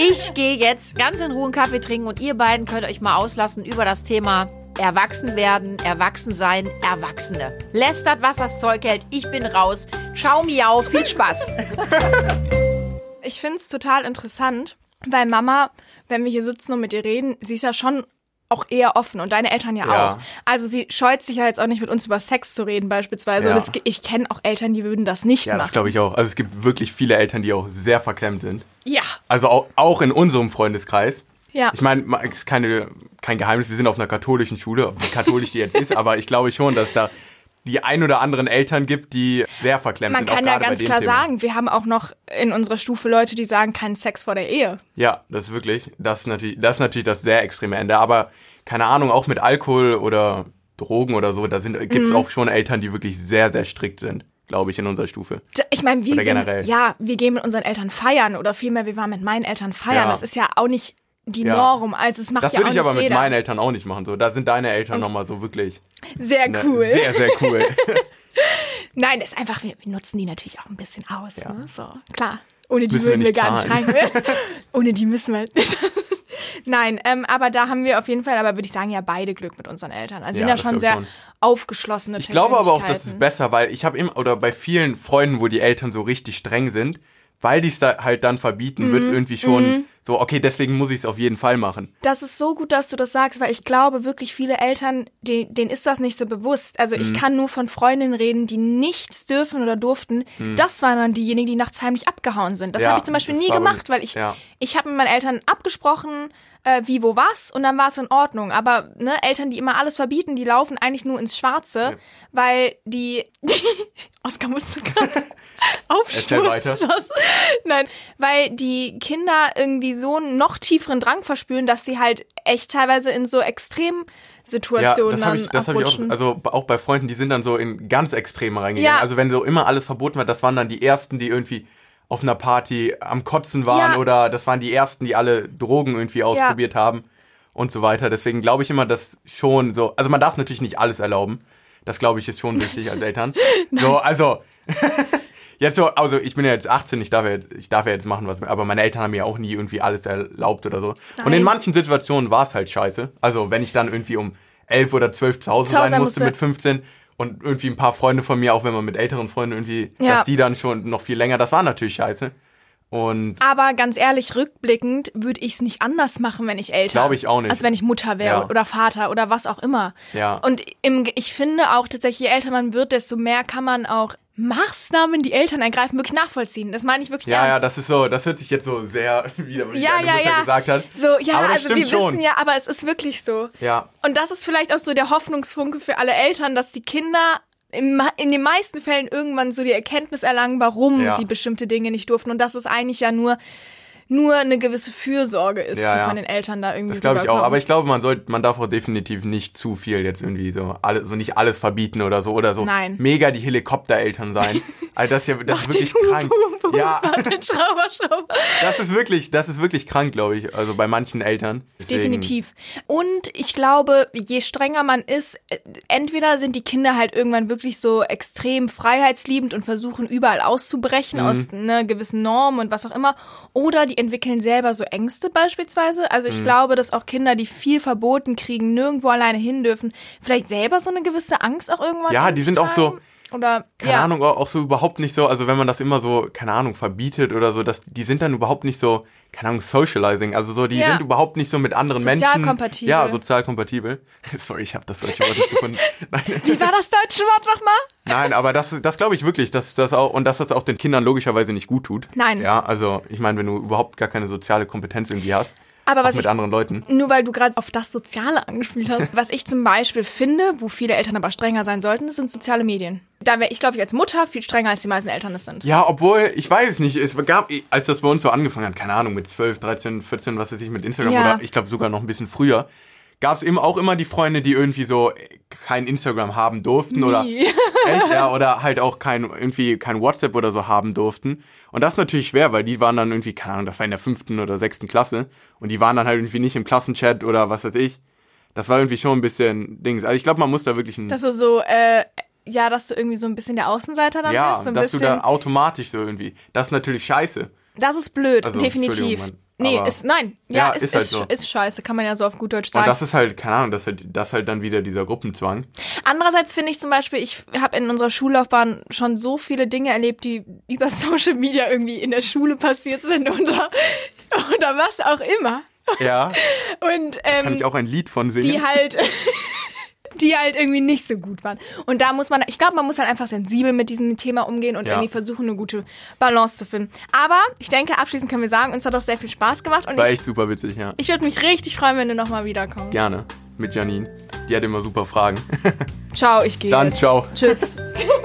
Ich gehe jetzt ganz in Ruhe einen Kaffee trinken und ihr beiden könnt euch mal auslassen über das Thema Erwachsen werden, Erwachsen sein, Erwachsene. Lästert, was das Zeug hält. Ich bin raus. Ciao, miau. Viel Spaß. Ich finde es total interessant, weil Mama, wenn wir hier sitzen und mit ihr reden, sie ist ja schon auch eher offen und deine Eltern ja, Ja. auch. Also sie scheut sich ja jetzt auch nicht mit uns über Sex zu reden beispielsweise. Ja. Es, ich kenne auch Eltern, die würden das nicht Ja, das machen. glaube ich auch. Also es gibt wirklich viele Eltern, die auch sehr verklemmt sind. Ja, Also auch, auch in unserem Freundeskreis. ja. Ich meine, es ist keine, kein Geheimnis, wir sind auf einer katholischen Schule, wie katholisch die jetzt ist, aber ich glaube schon, dass da die ein oder anderen Eltern gibt, die sehr verklemmt Man sind. auch kann ja ganz klar Thema. sagen, wir haben auch noch in unserer Stufe Leute, die sagen, keinen Sex vor der Ehe. Ja, das ist wirklich, das ist natürlich, das ist natürlich das sehr extreme Ende. Aber keine Ahnung, auch mit Alkohol oder Drogen oder so, da sind, Mhm. gibt's auch schon Eltern, die wirklich sehr, sehr strikt sind, glaube ich, in unserer Stufe. Ich meine, wir Oder sind, generell. ja, wir gehen mit unseren Eltern feiern oder vielmehr, wir waren mit meinen Eltern feiern. Ja. Das ist ja auch nicht die Ja. Norm. Also es macht Das ja auch würde ich nicht aber mit jeder. meinen Eltern auch nicht machen. So, da sind deine Eltern nochmal so wirklich Sehr ne, cool. sehr, sehr cool. Nein, das ist einfach, wir, wir nutzen die natürlich auch ein bisschen aus. Ja. Ne? So, klar. Ohne die Müssen wir würden wir nicht gar nicht zahlen. rein. Ohne die müssen wir. Nein, ähm, aber da haben wir auf jeden Fall, aber würde ich sagen, ja beide Glück mit unseren Eltern. Also Ja, sind ja das schon sehr schon. aufgeschlossene Ich glaube aber auch, das ist besser, weil ich habe immer, oder bei vielen Freunden, wo die Eltern so richtig streng sind, weil die es da halt dann verbieten, wird Mhm. es irgendwie schon so, okay, deswegen muss ich es auf jeden Fall machen. Das ist so gut, dass du das sagst, weil ich glaube wirklich viele Eltern, die, denen ist das nicht so bewusst. Also Mhm. ich kann nur von Freundinnen reden, die nichts dürfen oder durften. Das waren dann diejenigen, die nachts heimlich abgehauen sind. Das Mhm. Ja, habe ich zum Beispiel nie gemacht, weil ich, ja. ich habe mit meinen Eltern abgesprochen, äh, wie, wo, was und dann war es in Ordnung. Aber ne, Eltern, die immer alles verbieten, die laufen eigentlich nur ins Schwarze, weil die, die Oskar musste gerade aufstoßen. Das- Nein, weil die Kinder irgendwie so einen noch tieferen Drang verspüren, dass sie halt echt teilweise in so Ja, Extremsituationen das habe dann ich, das hab ich auch, also auch bei Freunden, die sind dann so in ganz Extreme reingegangen. Ja. Also wenn so immer alles verboten war, das waren dann die ersten, die irgendwie auf einer Party am Kotzen waren Ja. oder das waren die ersten, die alle Drogen irgendwie ausprobiert haben und so weiter. Deswegen glaube ich immer, dass schon so, also man darf natürlich nicht alles erlauben. Das glaube ich ist schon wichtig als Eltern. So, also Jetzt so, also ich bin ja jetzt 18, ich darf ja jetzt, ich darf ja jetzt machen, was, aber meine Eltern haben mir ja auch nie irgendwie alles erlaubt oder so. Und in Nein. manchen Situationen war es halt scheiße. Also wenn ich dann irgendwie um 11 oder 12 zu Hause sein musste musste. mit 15 und irgendwie ein paar Freunde von mir, auch wenn man mit älteren Freunden irgendwie, Ja. dass die dann schon noch viel länger, das war natürlich scheiße. Und Aber ganz ehrlich, rückblickend würde ich es nicht anders machen, wenn ich älter. Glaube ich auch nicht. Als wenn ich Mutter wäre Ja. oder Vater oder was auch immer. Ja. Und im, ich finde auch tatsächlich, je älter man wird, desto mehr kann man auch Maßnahmen, die Eltern ergreifen, wirklich nachvollziehen. Das meine ich wirklich ja, ernst. ja, das ist so, das hört sich jetzt so sehr, wie wie ja, ja, Mutter ja. gesagt hat. So, ja, das also wir schon. wissen ja, aber es ist wirklich so. Ja, Und das ist vielleicht auch so der Hoffnungsfunke für alle Eltern, dass die Kinder im, in den meisten Fällen irgendwann so die Erkenntnis erlangen, warum Ja. sie bestimmte Dinge nicht durften. Und dass es eigentlich ja nur, nur eine gewisse Fürsorge ist, Ja, die ja. von den Eltern da irgendwie Das glaube ich auch. Aber ich glaube, man sollte, man darf auch definitiv nicht zu viel jetzt irgendwie so, alle, so nicht alles verbieten oder so oder so. Nein. Mega die Helikoptereltern sein. Also das ist ja, das ist wirklich den krank. Boom, Ja, Den Schrauber, Schrauber. das ist wirklich, das ist wirklich krank, glaube ich. Also bei manchen Eltern. Deswegen, Definitiv. Und ich glaube, je strenger man ist, äh, entweder sind die Kinder halt irgendwann wirklich so extrem freiheitsliebend und versuchen überall auszubrechen Mhm. aus einer gewissen Norm und was auch immer, oder die entwickeln selber so Ängste beispielsweise. Also Mhm. ich glaube, dass auch Kinder, die viel verboten kriegen, nirgendwo alleine hin dürfen, vielleicht selber so eine gewisse Angst auch irgendwann Ja, die sind auch so-. Oder Keine ja. Ahnung, auch so überhaupt nicht so, also wenn man das immer so, keine Ahnung, verbietet oder so, dass die sind dann überhaupt nicht so, keine Ahnung, socializing, also so, die Ja. sind überhaupt nicht so mit anderen Menschen. Sozialkompatibel. Ja, sozial kompatibel. Sorry, ich habe das deutsche Wort nicht gefunden. Nein. Wie war das deutsche Wort nochmal? Nein, aber das, das glaube ich wirklich, dass das auch und dass das auch den Kindern logischerweise nicht gut tut. Nein. Ja, also ich meine, wenn du überhaupt gar keine soziale Kompetenz irgendwie hast, Aber auch was mit ich anderen Leuten. Nur weil du gerade auf das Soziale angespielt hast. Was ich zum Beispiel finde, wo viele Eltern aber strenger sein sollten, sind soziale Medien. Da wäre ich, glaube ich, als Mutter viel strenger, als die meisten Eltern es sind. Ja, obwohl, ich weiß es nicht, es gab, als das bei uns so angefangen hat, keine Ahnung, mit 12, 13, 14, was weiß ich, mit Instagram Ja. oder ich glaube sogar noch ein bisschen früher, gab es eben auch immer die Freunde, die irgendwie so kein Instagram haben durften oder Nie. echt, ja, oder halt auch kein irgendwie kein WhatsApp oder so haben durften. Und das ist natürlich schwer, weil die waren dann irgendwie, keine Ahnung, das war in der fünften oder sechsten Klasse und die waren dann halt irgendwie nicht im Klassenchat oder was weiß ich. Das war irgendwie schon ein bisschen Dings. Also ich glaube, man muss da wirklich ein Dass du so, äh, ja, dass du irgendwie so ein bisschen der Außenseiter dann ja, bist. So ein dass du bisschen, da automatisch so irgendwie. Das ist natürlich scheiße. das ist blöd, Also, definitiv. Nee, ist, nein. Ja, Ja, ist, ist halt ist, so. ist scheiße, kann man ja so auf gut Deutsch Und sagen. das ist halt, keine Ahnung, das ist halt, das ist halt dann wieder dieser Gruppenzwang. Andererseits finde ich zum Beispiel, ich habe in unserer Schullaufbahn schon so viele Dinge erlebt, die über Social Media irgendwie in der Schule passiert sind oder, oder was auch immer. Ja, Und ähm, kann ich auch ein Lied von singen. die halt die halt irgendwie nicht so gut waren. Und da muss man, ich glaube, man muss halt einfach sensibel mit diesem Thema umgehen und Ja. irgendwie versuchen, eine gute Balance zu finden. Aber ich denke, abschließend können wir sagen, uns hat das sehr viel Spaß gemacht und war ich, echt super witzig, ja. ich würde mich richtig freuen, wenn du nochmal wiederkommst. Gerne. Mit Janine. Die hat immer super Fragen. Ciao, ich gehe Dann jetzt. ciao. Tschüss.